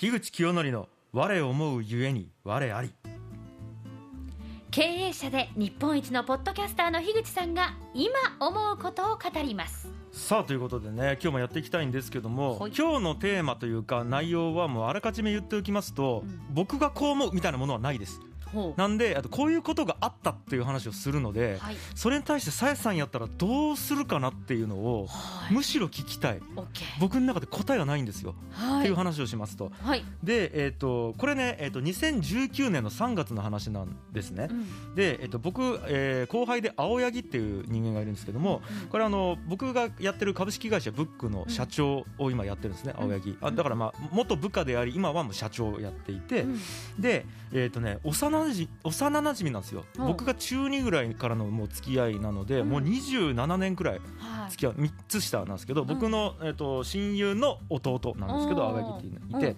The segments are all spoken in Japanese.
樋口清則の我思うゆえに我あり。経営者で日本一のポッドキャスターの樋口さんが今思うことを語ります。さあということでね今日もやっていきたいんですけども、はい。今日のテーマというか内容はもうあらかじめ言っておきますと、うん。僕がこう思うみたいなものはないです。ほなんであとこういうことがあったっていう話をするので、はい。それに対してさやさんやったらどうするかなっていうのをはい。むしろ聞きたい。僕の中で答えがないんですよ、はい。っていう話をしますと。はい、で、えー、とこれね、えー、と2019年の3月の話なんですね、うん。で、えっと、僕、えー後輩で青柳っていう人間がいるんですけども、うん。これあの僕がやってる株式会社ブックの社長を今やってるんですね、うん。青柳。あだからまあ元部下であり今はもう社長をやっていて、うん。でえっ、とね幼なじ幼馴染なんですよ、うん僕が中2ぐらいからのもう付き合いなので、うん。もう27年くらいはい。付き合う3つ下なんですけど、僕の、えー、と親友の弟なんですけど青柳っていて、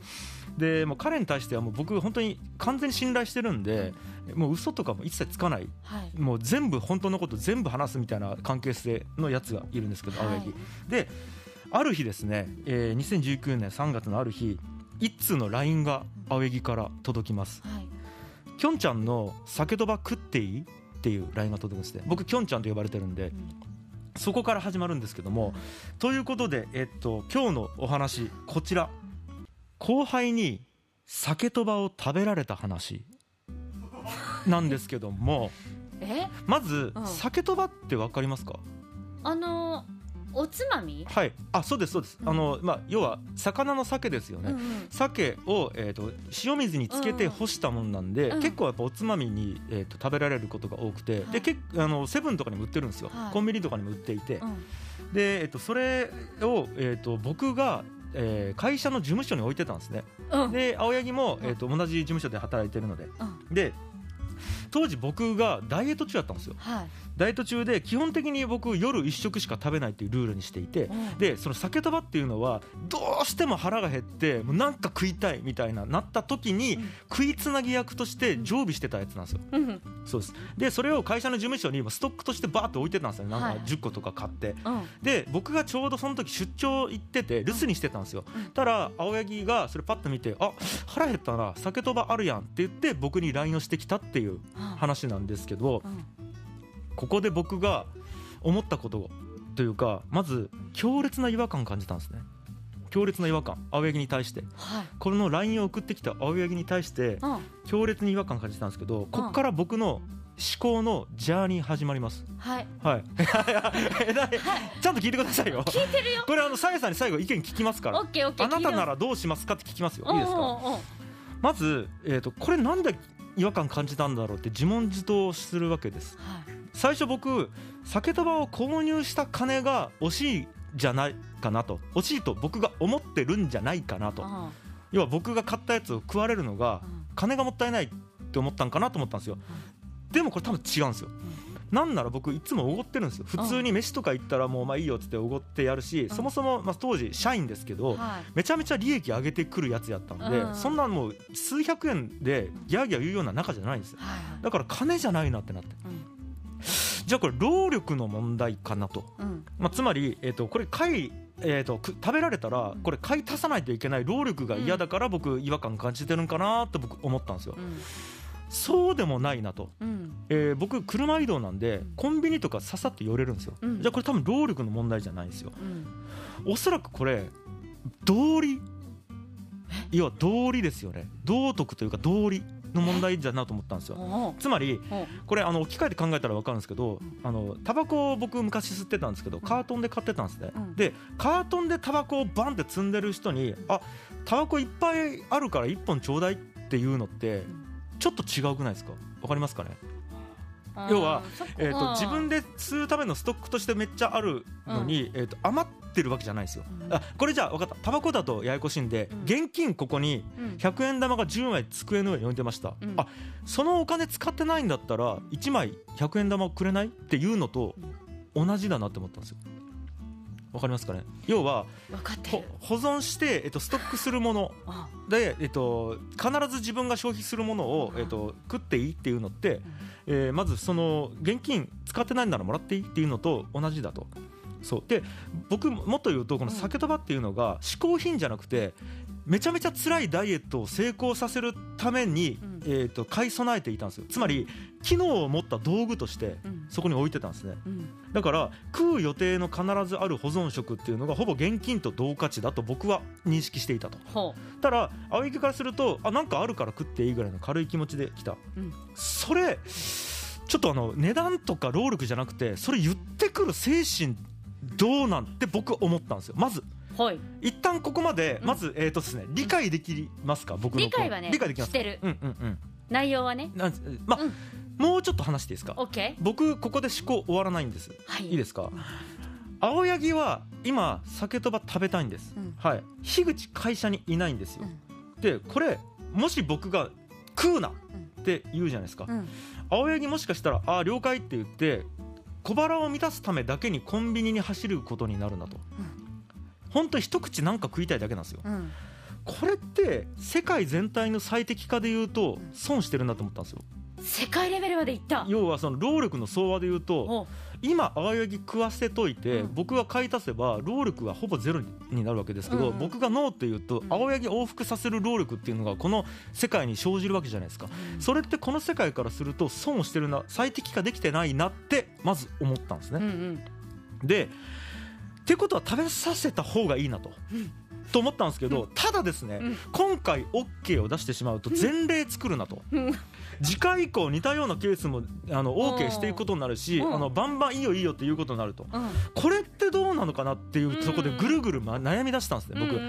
でもう彼に対してはもう僕本当に完全に信頼してるんで、もう嘘とかも一切つかない。はい。もう全部本当のこと全部話すみたいな関係性のやつがいるんですけど青柳、はいである日ですね、えー2019年3月のある日一通の LINE が青柳から届きます。はい「きょんちゃんの酒とば食っていい?」っていう LINE が届くんですね僕きょんちゃんと呼ばれてるんでうんそこから始まるんですけどもということで、えっと、今日のお話こちら。後輩に酒とばを食べられた話。なんですけどもえ？まずうん。酒とばって分かりますか？あのおつまみ？はい。あそうですそうです、うん。あのまあ要は魚の鮭ですよね、うんうん。鮭を、えー、と塩水につけてうん干したもんなんで、うん。結構やっぱおつまみに、えー、と食べられることが多くて、はい。で結あのセブンとかにも売ってるんですよ、はい。コンビニとかにも売っていて、うん。で、えー、とそれを、えー、と僕が、えー会社の事務所に置いてたんですね。うん。で青柳も、うん。えー、と同じ事務所で働いてるので。うん。で当時僕がダイエット中だったんですよ。はい。ダイエット中で基本的に僕夜1食しか食べないっていうルールにしていてうん。でその酒とばっていうのはどうしても腹が減ってもうなんか食いたいみたいななった時にうん。食いつなぎ役として常備してたやつなんですよ。うん。そうです。でそれを会社の事務所にストックとしてバーッと置いてたんですよ。なんかはい10個とか買って。うん。で僕がちょうどその時出張行ってて留守にしてたんですよ。うん。たら青柳がそれパッと見て「あ腹減ったな酒とばあるやん」って言って僕に LINE をしてきたっていう話なんですけどうん。ここで僕が思ったことというかまず強烈な違和感を感じたんですね。強烈な違和感青柳に対して。はい。この LINE を送ってきた青柳に対してうん。強烈に違和感を感じたんですけどここから僕の思考のジャーニー始まります。はい。はい。ちゃんと聞いてくださいよ。聞いてるよ。これあのさやさんに最後意見聞きますから。オッケーオッケーあなたなららどうしますかって聞きますよ。いいですか？まず、えー、とこれなんで違和感感じたんだろうって自問自答するわけです。はい。最初僕酒とばを購入した金が惜しいじゃないかなと。惜しいと僕が思ってるんじゃないかなと。うん要は僕が買ったやつを食われるのがうん。金がもったいないって思ったんかなと思ったんですよ。でもこれ多分違うんですよなんなら僕いつもおごってるんですよ。普通に飯とか行ったらもうまあいいよっつっておごってやるしん。そもそもまあ当時社員ですけどはいめちゃめちゃ利益上げてくるやつやったんでうん。そんなもう数百円でギャーギャー言うような仲じゃないんですよ。はいだから金じゃないなってなって。うん。じゃあこれ労力の問題かなと。うん。まあ、つまり、えー、とこれ貝、えー、とく食べられたらこれ買い足さないといけない労力が嫌だから僕違和感感じてるんかなと僕思ったんですよ。うんそうでもないなと、うん。えー僕車移動なんでうん。コンビニとかささっと寄れるんですよ、うん。じゃあこれ多分労力の問題じゃないんですよ。うん。おそらくこれ道理。要は道理ですよね。道徳というか道理の問題じゃなと思ったんですよ。つまりこれあの置き換えて考えたら分かるんですけどあのタバコを僕昔吸ってたんですけどカートンで買ってたんですね、うん。でカートンでタバコをバンって積んでる人にあタバコいっぱいあるから1本ちょうだいっていうのってちょっと違うくないですか？分かりますかね？要はえー、とうん。自分で吸うためのストックとしてめっちゃあるのに、えー、と余ってるわけじゃないですよ、うん。あこれじゃあ分かった。タバコだとややこしいんで、うん。現金ここにうん。100円玉が10枚机の上に置いてました、うん。あそのお金使ってないんだったら1枚100円玉をくれない？っていうのと同じだなって思ったんですよわかりますかね？要は分かってほる保存して、えっと、ストックするもの。あ。で、えっと、必ず自分が消費するものを、えっと、食っていいっていうのって、えーまずその現金使ってないならもらっていいっていうのと同じだと。そう。で僕もっと言うとこの酒とばっていうのが嗜好品じゃなくてめちゃめちゃ辛いダイエットを成功させるために、うん。えー、と買い備えていたんですよ。つまり機能を持った道具としてうん。そこに置いてたんですね。うん。だから食う予定の必ずある保存食っていうのがほぼ現金と同価値だと僕は認識していたと。ほただ青池からするとあなんかあるから食っていいぐらいの軽い気持ちで来た、うん。それちょっとあの値段とか労力じゃなくてそれ言ってくる精神どうなんて僕思ったんですよ。まずうはい。一旦ここまでうん。まず、えーとですね、理解できますか？僕の理解はね理解できますしてる。うんうんうん。内容はね。なんまあ、うん。もうちょっと話していいですか？僕ここで思考終わらないんです。ーはい。いいですか？青柳は今酒とば食べたいんです、うん。はい。樋口会社にいないんですよ、うん。でこれもし僕が食うなって言うじゃないですか、うん。青柳もしかしたらあー了解って言って小腹を満たすためだけにコンビニに走ることになるなと、本当に一口なんか食いたいだけなんですよ。うん。これって世界全体の最適化で言うとうん。損してるなと思ったんですよ。世界レベルまでいった。要はその労力の総和で言うとお今青柳食わせといて、うん。僕が買い足せば労力がほぼゼロになるわけですけど、うんうん。僕がノーって言うと、うん青柳往復させる労力っていうのがこの世界に生じるわけじゃないですか、それってこの世界からすると損をしてるな最適化できてないなってまず思ったんですね、うんうん。でってことは食べさせた方がいいなと、うん。と思ったんですけど、うん。ただですね、うん。今回 OK を出してしまうと前例作るなと、うん。次回以降似たようなケースもあの OK していくことになるし、うん。あのバンバンいいよいいよっていうことになるとうん。これってどうなのかなっていううんそこでぐるぐる、ま、悩み出したんですね僕、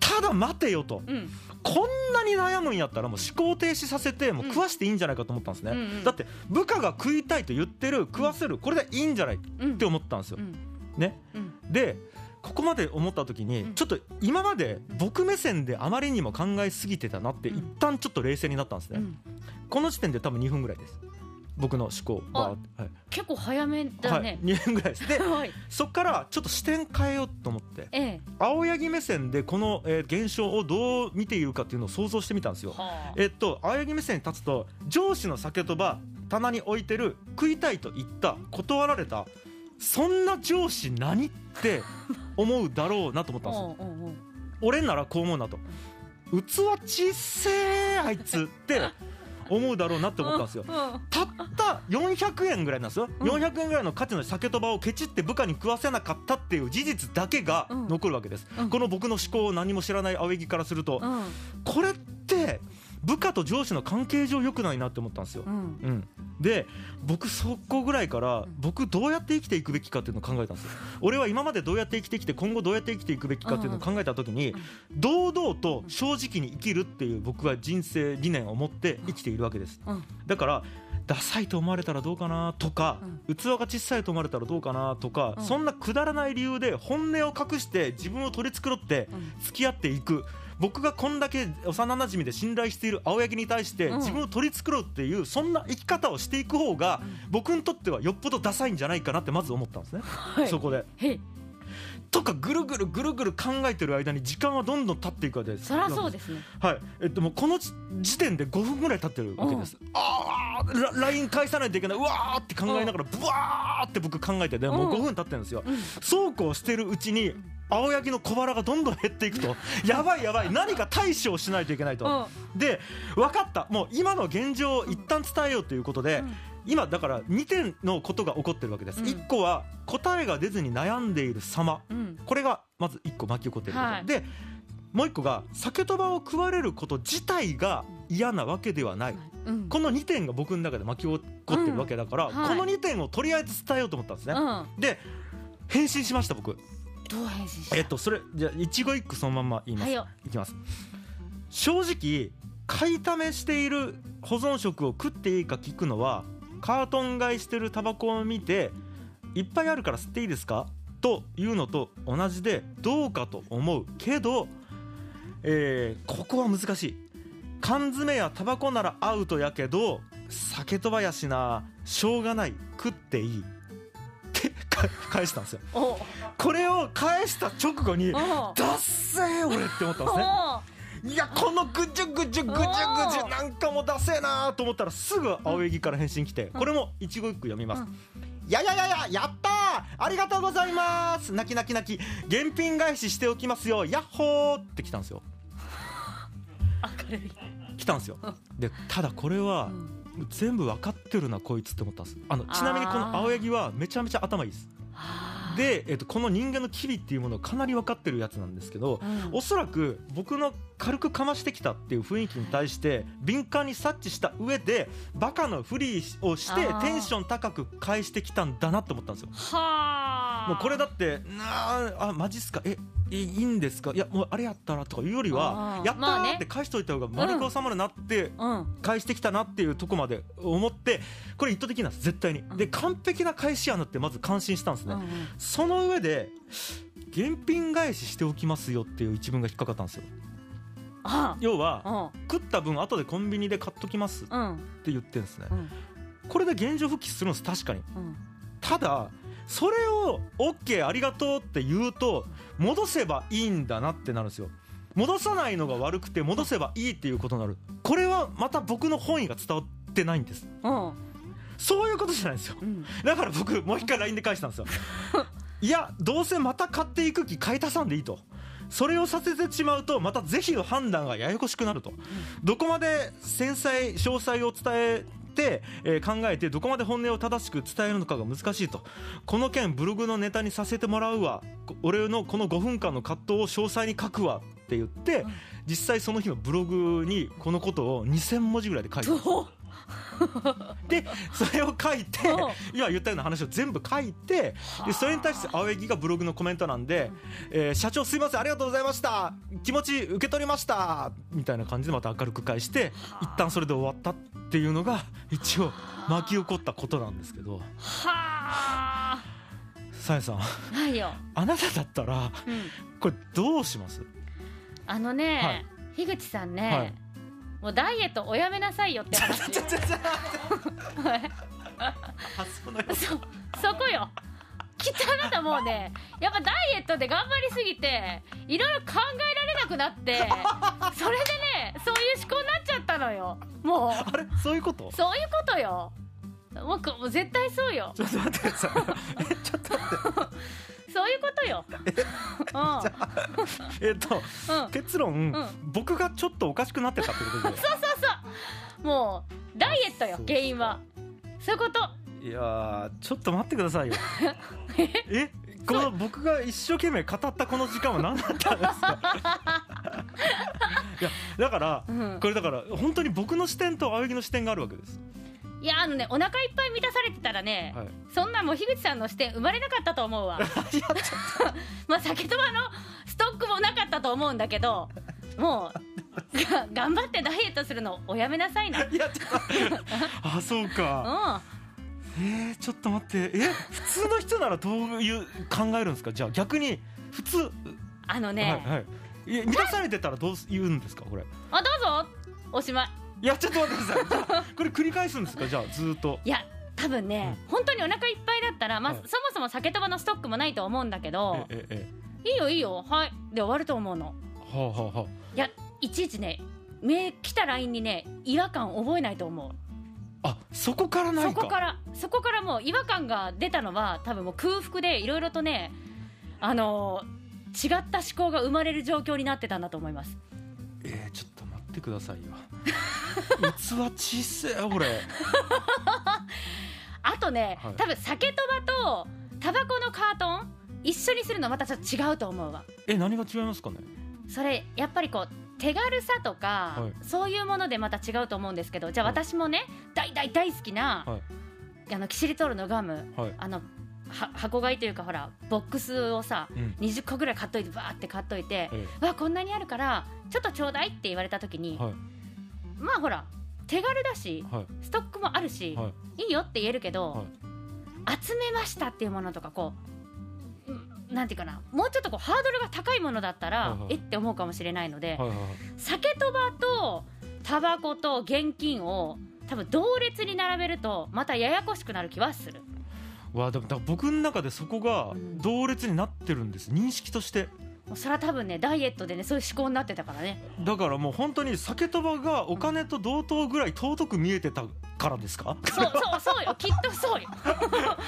ただ待てよと。うん。こんなに悩むんやったらもう思考停止させてもう食わしていいんじゃないかと思ったんですね、だって部下が食いたいと言ってる食わせるこれでいいんじゃないっうんて思ったんですよ。うん。ね。うんでここまで思った時にうん。ちょっと今まで僕目線であまりにも考えすぎてたなってうん。一旦ちょっと冷静になったんですね、うん。この時点で多分2分ぐらいです。僕の思考は、はい。結構早めだね。はい、2分ぐらいです。ではい。そこからちょっと視点変えようと思ってええ。青柳目線でこの、えー現象をどう見ているかっていうのを想像してみたんですよ。はあ。えっと青柳目線に立つと上司の酒とば棚に置いてる食いたいと言った断られたそんな上司何って思うだろうなと思ったんですよ。俺ならこう思うなと。器ちっせえあいつって思うだろうなって思ったんですよ。うんたった400円ぐらいなんですよ、うん。400円ぐらいの価値の酒とばをケチって部下に食わせなかったっていう事実だけがうん。残るわけです、うん。この僕の思考を何も知らない青柳からすると、うん。これって部下と上司の関係上良くないなって思ったんですよ、うん。うん、で僕そこぐらいからん僕どうやって生きていくべきかっていうのを考えたんですよ。俺は今までどうやって生きてきて今後どうやって生きていくべきかっていうのを考えた時にうん。堂々と正直に生きるっていう僕は人生理念を持って生きているわけです。うん。だからダサいと思われたらどうかなとか、器が小さいと思われたらどうかなとか、うん。そんなくだらない理由で本音を隠して自分を取り繕ってうん。付き合っていく。僕がこんだけ幼馴染で信頼している青柳に対してうん。自分を取り繕うっていうそんな生き方をしていく方がうん。僕にとってはよっぽどダサいんじゃないかなってまず思ったんですね、はい。そこで。とかぐるぐるぐるぐる考えてる間に時間はどんどん経っていくわけです。そりゃそうですね。はい、えっと、もうこの時時点で5分ぐらい経ってるわけです。ああ、ラ LINE 返さないといけない、うわーって考えながら、ブワーって僕考えてて、もううん。5分経ってるんですよ。うん。そうこうしてるうちに、青柳の小腹がどんどん減っていくと、やばいやばい、何か対処をしないといけないと。で、分かった、もう今の現状を一旦伝えようということで、今だから2点のことが起こってるわけです。うん。1個は答えが出ずに悩んでいる様。うん。これがまず1個巻き起こっていること、はい。でもう1個が酒とばを食われること自体が嫌なわけではない、うん。この2点が僕の中で巻き起こってるわけだから、うん。はい。この2点をとりあえず伝えようと思ったんですね、うん。で返信しました僕。どう返信した？えっとそれじゃあ一語一句そのまんま言います、はいよ。いきます。正直買いためしている保存食を食っていいか聞くのはカートン買いしてるタバコを見ていっぱいあるから吸っていいですか？というのと同じでどうかと思うけど、えーここは難しい。缶詰やタバコならアウトやけど酒とばやしなしょうがない食っていい。ってか返したんですよ。お。これを返した直後におダッセー俺って思ったんですねいやこのぐじゅぐじゅぐじゅぐじゅなんかもダセーなと思ったらすぐ青柳から返信来てこれも一語一句読みます、やいやいやいややったーありがとうございます。泣き泣き泣き。現品返ししておきますよ。ヤッホーって来たんですよ。明るい、来たんですよ。でただこれはうん。全部分かってるなこいつって思ったんです。あのちなみにこの青柳はめちゃめちゃ頭いいです。はあで、えっと、この人間の機微っていうものをかなり分かってるやつなんですけどうん。おそらく僕の軽くかましてきたっていう雰囲気に対して敏感に察知した上でバカのふりをしてテンション高く返してきたんだなって思ったんですよ。はあもうこれだってなああマジっすか？えいいいんですか？いやもうあれやったらとかいうよりはやったまあね。ーって返しといた方が丸く収まるなってうん。返してきたなっていうとこまで思ってこれ意図的なんです絶対に。で完璧な返しやなってまず感心したんですね。その上で現品返ししておきますよっていう一文が引っかかったんですよ。あ。要はあ食った分後でコンビニで買っときますって言ってるんですね。うん。これで現状復帰するんです確かに。うん。ただそれを OK ありがとうって言うと戻せばいいんだなってなるんですよ。戻さないのが悪くて戻せばいいっていうことになる。これはまた僕の本意が伝わってないんです。うんそういうことじゃないんですよ。うん。だから僕もう一回 LINE で返したんですよ。いやどうせまた買っていく気買い足さんでいいと。それをさせてしまうとまた是非の判断がややこしくなると。どこまで繊細詳細を伝えて、えー考えてどこまで本音を正しく伝えるのかが難しいと。この件ブログのネタにさせてもらうわ。こ俺のこの5分間の葛藤を詳細に書くわ。って言って、うん。実際その日のブログにこのことを2000文字ぐらいで書いてでそれを書いてうん。今言ったような話を全部書いてでそれに対して青柳がブログのコメントなんで「えー社長すいませんありがとうございました。気持ち受け取りました」みたいな感じでまた明るく返して一旦それで終わったっていうのが一応巻き起こったことなんですけど。はあ。さやさん。ないよ、あなただったらうん、これどうします？あのね、はい。樋口さんね、はいもうダイエットおやめなさいよって話ちちちょはい発想のそそこよきっとあなたもうねやっぱダイエットで頑張りすぎていろいろ考えられなくなってそれでねそういう思考になっちゃったのよもうあれそういうことそういうことよもうこもう絶対そうよちょっと待ってくださいちょっと待ってそういうことよ。え？っと結論、ん。僕がちょっとおかしくなってたってことでそうそうそう。もうダイエットよ原因は。そういうこと。いやーちょっと待ってくださいよ。え？この僕が一生懸命語ったこの時間は何だったんですか？いやだからうん。これだから本当に僕の視点と青柳の視点があるわけです、いやあのねお腹いっぱい満たされてたらね、はい、そんなもう樋口さんの視点生まれなかったと思うわ。まあ酒とばのストックもなかったと思うんだけどもう が頑張ってダイエットするのおやめなさいな。うんといやちょっとあそうか。えー、ちょっと待って。え普通の人ならどういう考えるんですか？じゃあ逆に普通、あのね、はいはい。満たされてたらどう言うんですかこれ？あどうぞ。おしまいいやちょっと待ってください。これ繰り返すんですか？じゃあずーっと。いや多分ね、本当にお腹いっぱいだったら、まあはい。そもそも酒とばのストックもないと思うんだけどいいよいいよはい。で終わると思うの。えはあはあはあ。いやいちいちね目来た LINE にね違和感覚えないと思う。あそこからないか。そこからそこからもう違和感が出たのは多分もう空腹でいろいろとねあのー違った思考が生まれる状況になってたんだと思います。えー、ちょっと待ってくださいよ。器小せえ俺あとね、はい。多分酒とばとタバコのカートン一緒にするのまたちょっと違うと思うわ。え何が違いますかね？それやっぱりこう手軽さとか、はい。そういうものでまた違うと思うんですけどじゃあはい。私もね大大大好きな、はい。あのキシリトールのガムはい。あのは箱買いというかほらボックスをさうん。20個ぐらい買っといてバーって買っといて、えわこんなにあるからちょっとちょうだいって言われた時に、はい。まあほら手軽だしはい。ストックもあるし、はい。い、いよって言えるけど、はい。集めましたっていうものとかこううんなんていうかなもうちょっとこうハードルが高いものだったら、はいはい。えって思うかもしれないので、はいはいはい。酒とばとタバコと現金を多分同列に並べるとまたややこしくなる気はするわあでもだ僕の中でそこがうん。同列になってるんです。認識として。それは多分ねダイエットでねそういう思考になってたからね。だからもう本当に酒とばがお金と同等ぐらい尊く見えてたからですか？そうそうそうよ。きっとそうよ。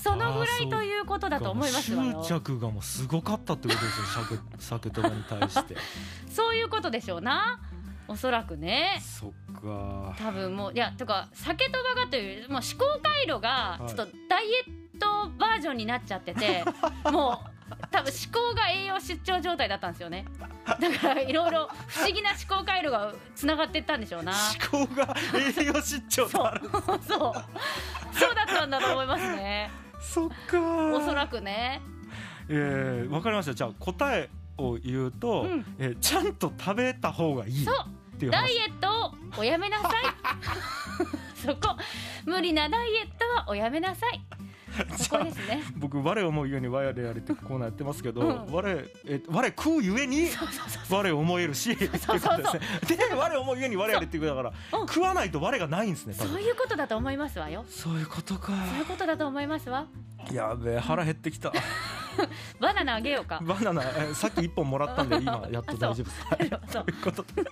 そのぐらいということだと思いますわよ。執着がもうすごかったってことですよ。酒酒とばに対して。そういうことでしょうなおそらくね。そっか。多分もういやとか酒とばがというもう思考回路がはい。ちょっとダイエットバージョンになっちゃってて、もう多分思考が栄養失調状態だったんですよね。だからいろいろ不思議な思考回路がつながっていったんでしょうな。思考が栄養失調とある。そう。そう。だったんだと思いますね。そっかおそらくね。えー、わかりました。じゃあ答えを言うと、うん。えーちゃんと食べた方がいいそう。ダイエットをおやめなさい。そこ。無理なダイエットはおやめなさい。そこですね。僕我思うゆえに我やれってコーナーやってますけど、うん。我え我食うゆえに我思えるしってことそう。ですねで我思うゆえに我やれっていうことだから、う。ん。食わないと我がないんですねそういうことだと思いますわよ。そういうことか。そういうことだと思いますわ。やべえ腹減ってきた バナナあげようか。バナナえさっき一本もらったんで 今やっと大丈夫です。はい。ということで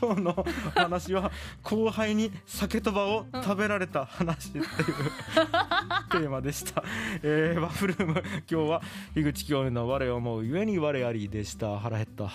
今日の話は後輩に酒とばを食べられた話っていう、テーマでした、えー、ワッフルーム今日は樋口教授の我を思うゆえに我ありでした。腹減った